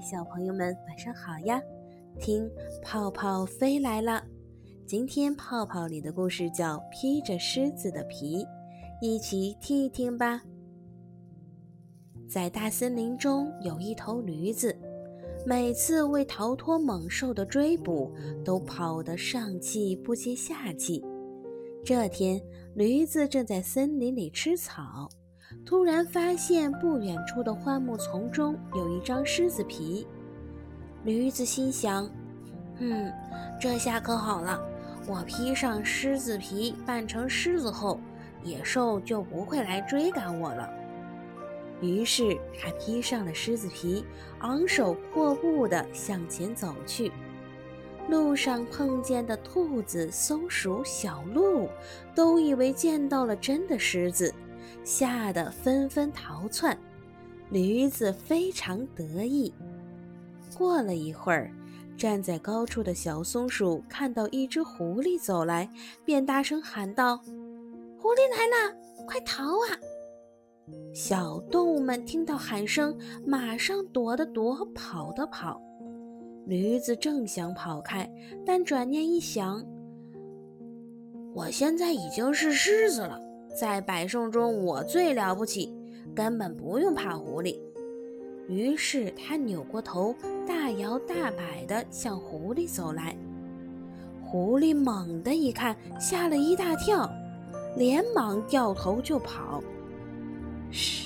小朋友们晚上好呀！听泡泡飞来了。今天泡泡里的故事叫《披着狮子的皮》，一起听一听吧。在大森林中有一头驴子，每次为逃脱猛兽的追捕，都跑得上气不接下气。这天，驴子正在森林里吃草。突然发现不远处的灌木丛中有一张狮子皮，驴子心想：“嗯，这下可好了，我披上狮子皮扮成狮子后，野兽就不会来追赶我了。”于是他披上了狮子皮，昂首阔步地向前走去。路上碰见的兔子、松鼠、小鹿，都以为见到了真的狮子。吓得纷纷逃窜，驴子非常得意。过了一会儿，站在高处的小松鼠看到一只狐狸走来，便大声喊道：“狐狸来了，快逃啊！”小动物们听到喊声，马上躲的躲，跑的跑。驴子正想跑开，但转念一想：“我现在已经是狮子了。”在百兽中，我最了不起，根本不用怕狐狸。于是他扭过头，大摇大摆地向狐狸走来。狐狸猛地一看，吓了一大跳，连忙掉头就跑。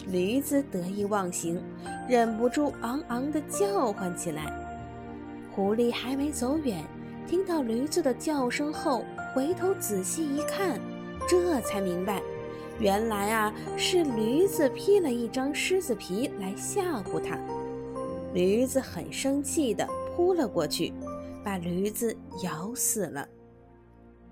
驴子得意忘形，忍不住昂昂地叫唤起来。狐狸还没走远，听到驴子的叫声后，回头仔细一看，这才明白。原来啊，是驴子披了一张狮子皮来吓唬他。驴子很生气的扑了过去，把驴子咬死了。